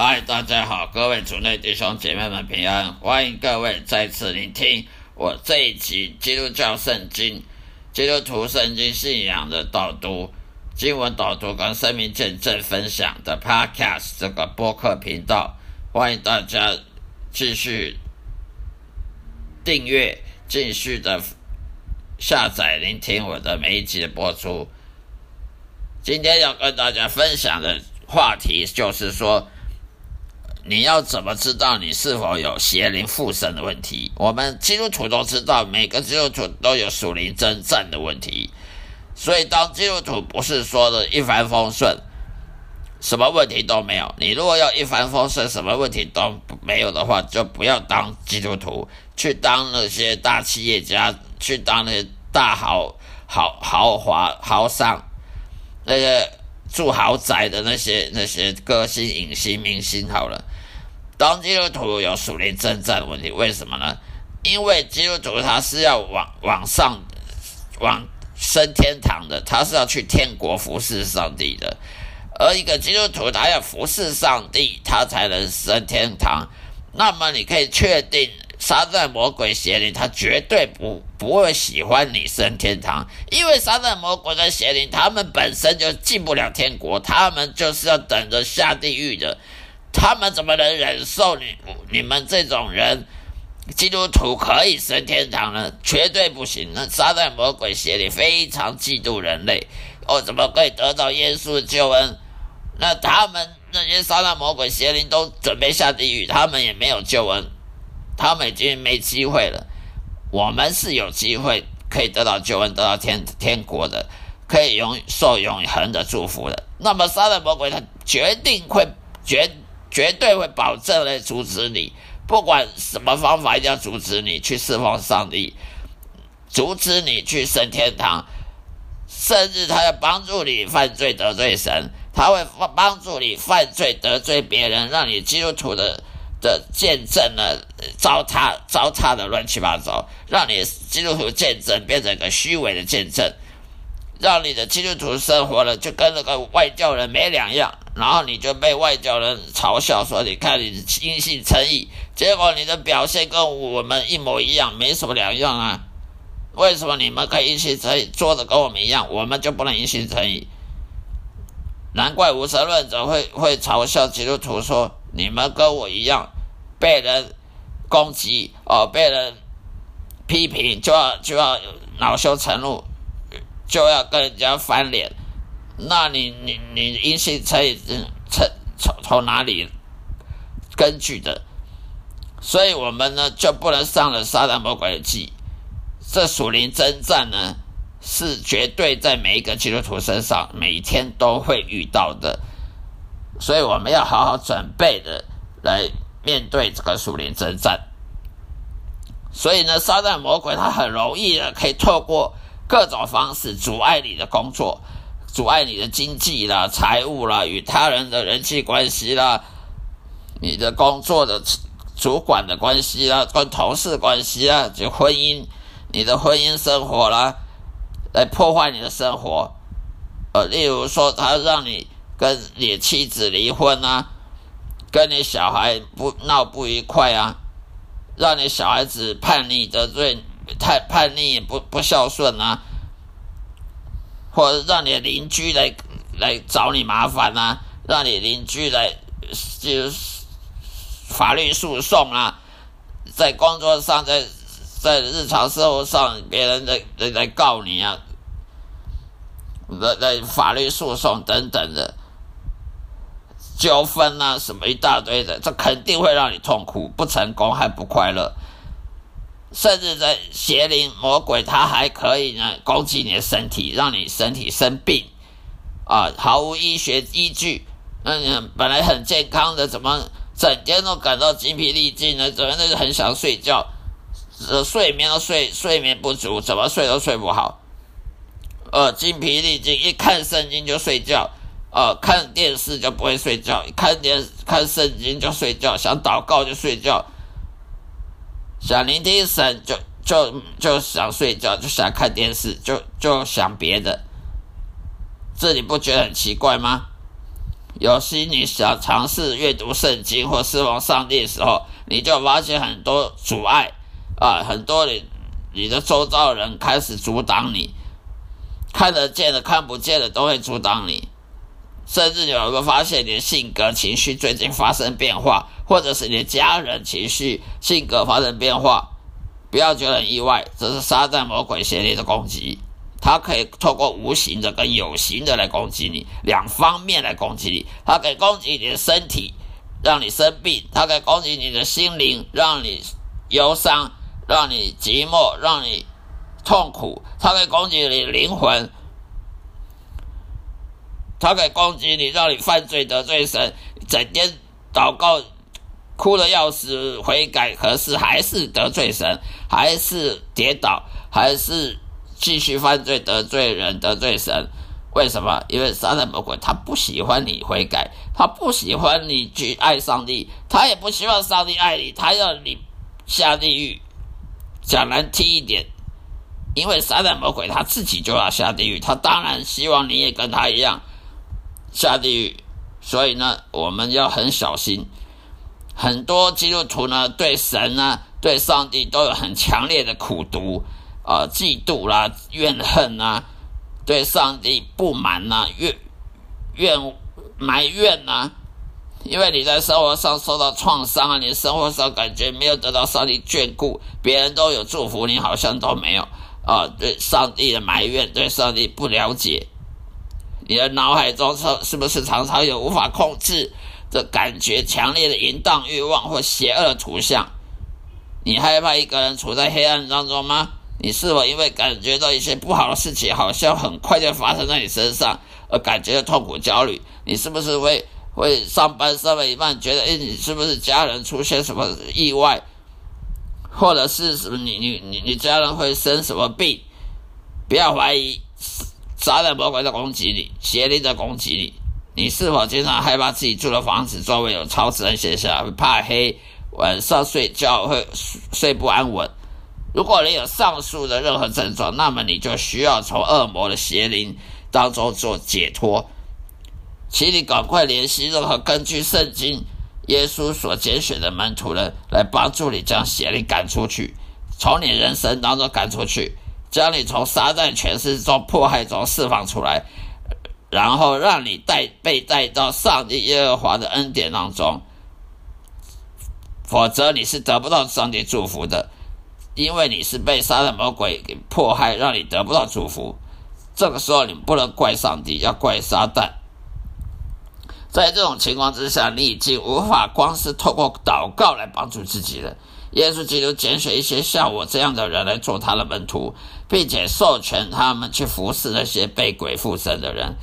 嗨，大家好，各位主内弟兄姐妹们平安，欢迎各位再次聆听我这一集基督教圣经、基督徒圣经信仰的导读、经文导读跟生命见证分享的 Podcast 这个播客频道，欢迎大家继续订阅、继续的下载聆听我的每一集的播出。今天要跟大家分享的话题就是说。你要怎么知道你是否有邪灵附身的问题？我们基督徒都知道，每个基督徒都有属灵征战的问题。所以，当基督徒不是说的一帆风顺，什么问题都没有。你如果要一帆风顺，什么问题都没有的话，就不要当基督徒，去当那些大企业家，去当那些大豪豪豪华豪商，那些住豪宅的那些那些歌星、影星、明星。好了。当基督徒有属灵征战的问题，为什么呢？因为基督徒他是要往往上往升天堂的，他是要去天国服侍上帝的。而一个基督徒他要服侍上帝，他才能升天堂。那么你可以确定，撒旦魔鬼邪灵他绝对不不会喜欢你升天堂，因为撒旦魔鬼的邪灵他们本身就进不了天国，他们就是要等着下地狱的。他们怎么能忍受你你们这种人？基督徒可以升天堂呢？绝对不行！那撒旦魔鬼邪灵非常嫉妒人类，哦，怎么可以得到耶稣的救恩？那他们那些撒旦魔鬼邪灵都准备下地狱，他们也没有救恩，他们已经没机会了。我们是有机会可以得到救恩，得到天天国的，可以永受永恒的祝福的。那么撒旦魔鬼他决定会决。绝对会保证来阻止你，不管什么方法，一定要阻止你去释放上帝，阻止你去升天堂，甚至他要帮助你犯罪得罪神，他会帮助你犯罪得罪别人，让你基督徒的的见证呢糟蹋糟蹋的乱七八糟，让你基督徒见证变成个虚伪的见证。让你的基督徒生活了，就跟那个外教人没两样，然后你就被外教人嘲笑说：“你看你因信诚意，结果你的表现跟我们一模一样，没什么两样啊？为什么你们可以因信诚意，做的跟我们一样，我们就不能因信诚意？难怪无神论者会会嘲笑基督徒说：你们跟我一样，被人攻击哦，被人批评，就要就要恼羞成怒。”就要跟人家翻脸，那你你你因信称义，从从从哪里根据的？所以我们呢就不能上了撒旦魔鬼的计。这属灵征战呢，是绝对在每一个基督徒身上每天都会遇到的，所以我们要好好准备的来面对这个属灵征战。所以呢，撒旦魔鬼他很容易的可以透过各种方式阻碍你的工作，阻碍你的经济啦、财务啦、与他人的人际关系啦、你的工作的主管的关系啦、跟同事关系啦、就婚姻、你的婚姻生活啦。来破坏你的生活，呃，例如说，他让你跟你妻子离婚啊，跟你小孩不闹不愉快啊，让你小孩子叛逆得罪太叛逆不不孝顺啊，或者让你邻居来来找你麻烦啊，让你邻居来就是法律诉讼啊，在工作上在。在日常生活上，别人来来来告你啊，来来法律诉讼等等的纠纷啊，什么一大堆的，这肯定会让你痛苦，不成功还不快乐。甚至在邪灵魔鬼，他还可以呢攻击你的身体，让你身体生病啊，毫无医学依据。嗯，本来很健康的，怎么整天都感到精疲力尽呢？怎么都很想睡觉？呃，睡眠都睡睡眠不足，怎么睡都睡不好。呃，精疲力尽，一看圣经就睡觉。呃，看电视就不会睡觉，一看电看圣经就睡觉，想祷告就睡觉，想聆听神就就就想睡觉，就想看电视，就就想别的。这你不觉得很奇怪吗？有时你想尝试阅读圣经或侍奉上帝的时候，你就发现很多阻碍。啊，很多你你的周遭人开始阻挡你，看得见的、看不见的都会阻挡你，甚至有人发现你的性格、情绪最近发生变化，或者是你的家人情绪、性格发生变化，不要觉得很意外，这是撒旦魔鬼邪灵的攻击，它可以透过无形的跟有形的来攻击你，两方面来攻击你，它可以攻击你的身体，让你生病；它可以攻击你的心灵，让你忧伤。让你寂寞，让你痛苦，他可以攻击你灵魂，他可以攻击你，让你犯罪得罪神，整天祷告哭的要死，悔改，可是还是得罪神，还是跌倒，还是继续犯罪得罪人得罪神。为什么？因为撒旦魔鬼他不喜欢你悔改，他不喜欢你去爱上帝，他也不希望上帝爱你，他要你下地狱。讲难听一点，因为撒旦魔鬼他自己就要下地狱，他当然希望你也跟他一样下地狱。所以呢，我们要很小心。很多基督徒呢，对神呢，对上帝都有很强烈的苦毒啊、嫉妒啦、怨恨啊，对上帝不满呐、怨怨埋怨呐。因为你在生活上受到创伤啊，你生活上感觉没有得到上帝眷顾，别人都有祝福，你好像都没有啊。对上帝的埋怨，对上帝不了解，你的脑海中是是不是常常有无法控制的感觉、强烈的淫荡欲望或邪恶图像？你害怕一个人处在黑暗当中吗？你是否因为感觉到一些不好的事情好像很快就发生在你身上而感觉到痛苦、焦虑？你是不是会？会上班上了一半，觉得哎，你是不是家人出现什么意外，或者是什么你你你你家人会生什么病？不要怀疑，撒旦魔鬼在攻击你，邪灵在攻击你。你是否经常害怕自己住的房子周围有超自然现象？怕黑，晚上睡觉会睡不安稳？如果你有上述的任何症状，那么你就需要从恶魔的邪灵当中做解脱。请你赶快联系任何根据圣经耶稣所拣选的门徒人，来帮助你将邪灵赶出去，从你人生当中赶出去，将你从撒旦权势中迫害中释放出来，然后让你带被带到上帝耶和华的恩典当中。否则你是得不到上帝祝福的，因为你是被撒旦魔鬼给迫害，让你得不到祝福。这个时候你不能怪上帝，要怪撒旦。在这种情况之下，你已经无法光是透过祷告来帮助自己了。耶稣基督拣选一些像我这样的人来做他的门徒，并且授权他们去服侍那些被鬼附身的人，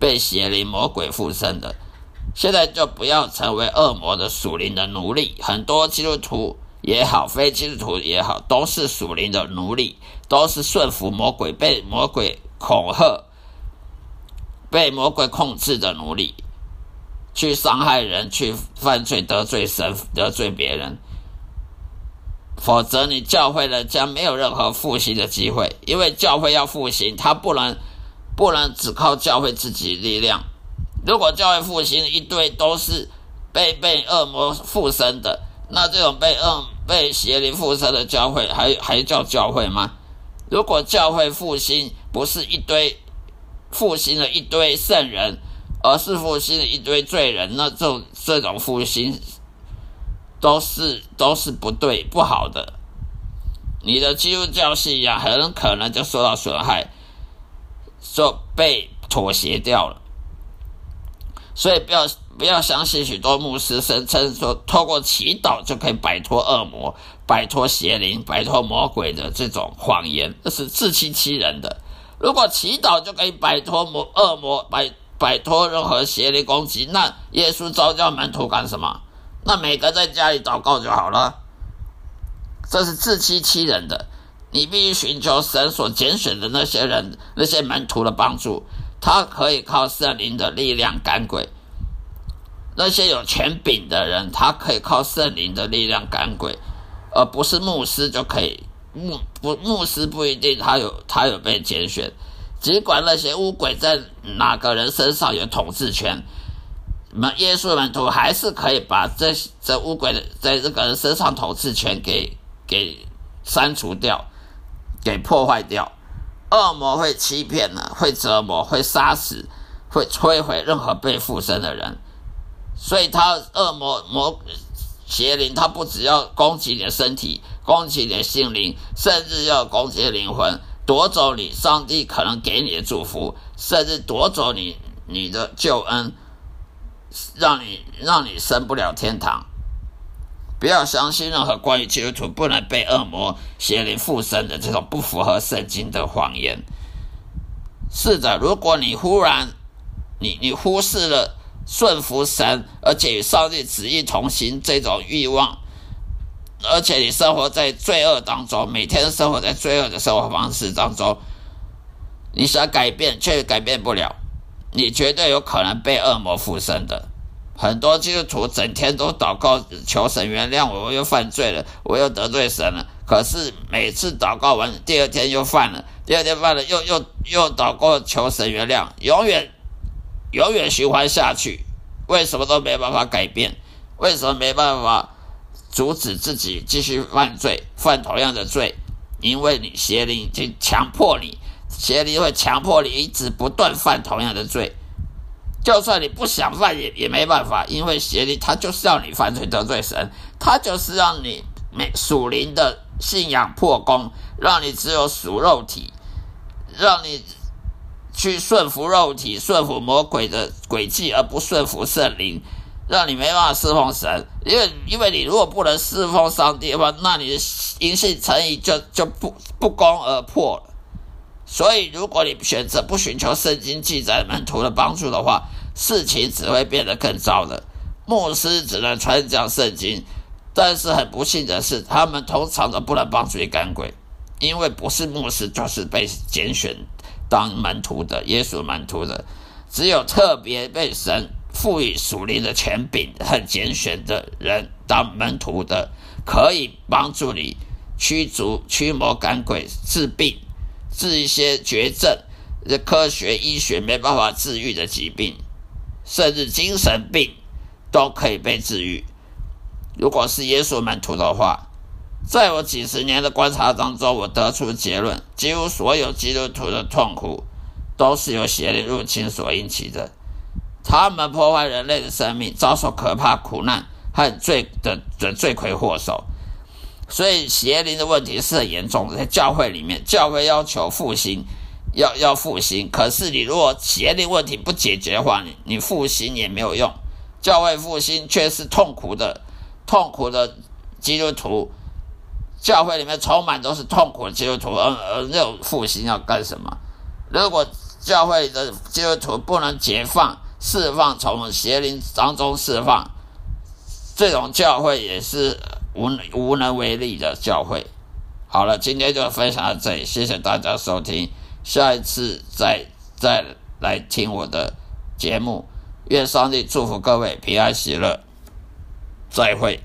被邪灵魔鬼附身的。现在就不要成为恶魔的属灵的奴隶。很多基督徒也好，非基督徒也好，都是属灵的奴隶，都是顺服魔鬼、被魔鬼恐吓、被魔鬼控制的奴隶，去伤害人、去犯罪、得罪神、得罪别人。否则，你教会呢将没有任何复兴的机会，因为教会要复兴，他不能不能只靠教会自己力量。如果教会复兴一堆都是被被恶魔附身的，那这种被恶被邪灵附身的教会还还叫教会吗？如果教会复兴不是一堆复兴了一堆圣人，而是复兴了一堆罪人，那这种这种复兴都是都是不对不好的，你的基督教信仰很可能就受到损害，就被妥协掉了。所以不要不要相信许多牧师声称说，透过祈祷就可以摆脱恶魔、摆脱邪灵、摆脱魔鬼的这种谎言，这是自欺欺人的。如果祈祷就可以摆脱魔恶魔、摆摆脱任何邪灵攻击，那耶稣召叫门徒干什么？那每个在家里祷告就好了。这是自欺欺人的。你必须寻求神所拣选的那些人、那些门徒的帮助。他可以靠圣灵的力量赶鬼，那些有权柄的人，他可以靠圣灵的力量赶鬼，而不是牧师就可以。牧不牧师不一定他有他有被拣选，尽管那些乌鬼在哪个人身上有统治权，那耶稣门徒还是可以把这这巫鬼的在这个人身上统治权给给删除掉，给破坏掉。恶魔会欺骗呢，会折磨，会杀死，会摧毁任何被附身的人。所以，他恶魔魔邪灵，他不只要攻击你的身体，攻击你的心灵，甚至要攻击灵魂，夺走你上帝可能给你的祝福，甚至夺走你你的救恩，让你让你升不了天堂。不要相信任何关于基督徒不能被恶魔邪灵附身的这种不符合圣经的谎言。是的，如果你忽然你你忽视了顺服神，而且与上帝旨意同行这种欲望，而且你生活在罪恶当中，每天生活在罪恶的生活方式当中，你想改变却改变不了，你绝对有可能被恶魔附身的。很多基督徒整天都祷告求神原谅我，我又犯罪了，我又得罪神了。可是每次祷告完，第二天又犯了，第二天犯了，又又又祷告求神原谅，永远永远循环下去。为什么都没办法改变？为什么没办法阻止自己继续犯罪，犯同样的罪？因为你邪灵已经强迫你，邪灵会强迫你一直不断犯同样的罪。就算你不想犯也也没办法，因为邪灵他就是要你犯罪得罪神，他就是让你没属灵的信仰破功，让你只有属肉体，让你去顺服肉体、顺服魔鬼的诡计，而不顺服圣灵，让你没办法侍奉神。因为因为你如果不能侍奉上帝的话，那你的因信诚意就就不不攻而破了。所以，如果你选择不寻求圣经记载门徒的帮助的话，事情只会变得更糟的。牧师只能传讲圣经，但是很不幸的是，他们通常都不能帮助赶鬼，因为不是牧师就是被拣选当门徒的耶稣门徒的，只有特别被神赋予属灵的权柄和拣选的人当门徒的，可以帮助你驱逐驱魔赶鬼治病。治一些绝症，这科学医学没办法治愈的疾病，甚至精神病都可以被治愈。如果是耶稣门徒的话，在我几十年的观察当中，我得出结论：几乎所有基督徒的痛苦都是由邪灵入侵所引起的。他们破坏人类的生命，遭受可怕苦难和罪的的罪魁祸首。所以邪灵的问题是很严重的，在教会里面，教会要求复兴，要要复兴。可是你如果邪灵问题不解决的话，你你复兴也没有用。教会复兴却是痛苦的，痛苦的基督徒，教会里面充满都是痛苦的基督徒，而而那种复兴要干什么？如果教会的基督徒不能解放、释放，从邪灵当中释放，这种教会也是无无能为力的教会。好了，今天就分享到这里，谢谢大家收听，下一次再再来听我的节目。愿上帝祝福各位平安喜乐，再会。